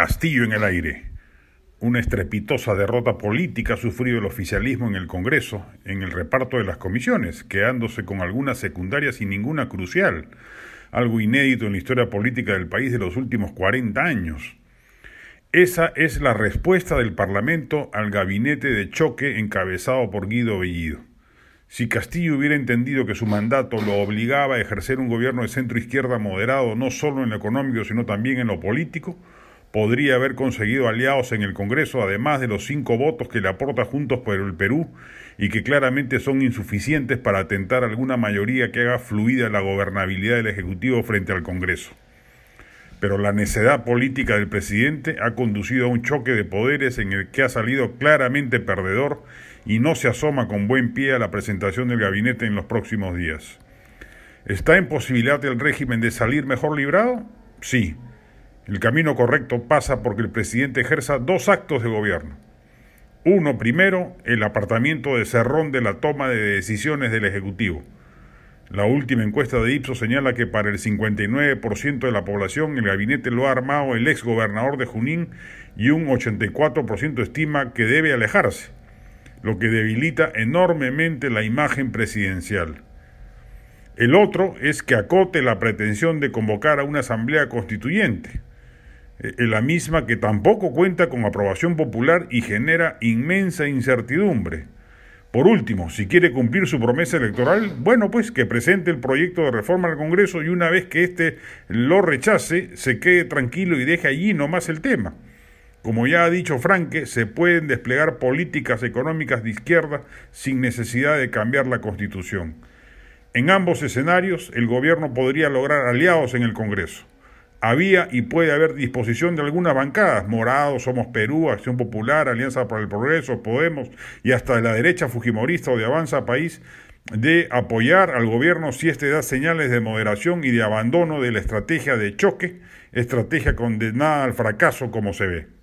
Castillo en el aire. Una estrepitosa derrota política ha sufrido el oficialismo en el Congreso, en el reparto de las comisiones, quedándose con algunas secundarias y ninguna crucial, algo inédito en la historia política del país de los últimos 40 años. Esa es la respuesta del Parlamento al gabinete de choque encabezado por Guido Bellido. Si Castillo hubiera entendido que su mandato lo obligaba a ejercer un gobierno de centro izquierda moderado no solo en lo económico sino también en lo político, podría haber conseguido aliados en el Congreso, además de los cinco votos que le aporta Juntos por el Perú y que claramente son insuficientes para atentar alguna mayoría que haga fluida la gobernabilidad del Ejecutivo frente al Congreso. Pero la necedad política del presidente ha conducido a un choque de poderes en el que ha salido claramente perdedor y no se asoma con buen pie a la presentación del gabinete en los próximos días. ¿Está en posibilidad el régimen de salir mejor librado? Sí el camino correcto pasa porque el presidente ejerza dos actos de gobierno. Uno, primero, el apartamiento de Cerrón de la toma de decisiones del Ejecutivo. La última encuesta de Ipsos señala que para el 59% de la población el gabinete lo ha armado el ex gobernador de Junín y un 84% estima que debe alejarse, lo que debilita enormemente la imagen presidencial. El otro es que acote la pretensión de convocar a una asamblea constituyente la misma que tampoco cuenta con aprobación popular y genera inmensa incertidumbre. Por último, si quiere cumplir su promesa electoral, bueno, pues que presente el proyecto de reforma al Congreso y una vez que éste lo rechace, se quede tranquilo y deje allí nomás el tema. Como ya ha dicho Franke, se pueden desplegar políticas económicas de izquierda sin necesidad de cambiar la Constitución. En ambos escenarios, el gobierno podría lograr aliados en el Congreso había y puede haber disposición de algunas bancadas, Morados, Somos Perú, Acción Popular, Alianza para el Progreso, Podemos y hasta de la derecha fujimorista o de Avanza País, de apoyar al gobierno si éste da señales de moderación y de abandono de la estrategia de choque, estrategia condenada al fracaso como se ve.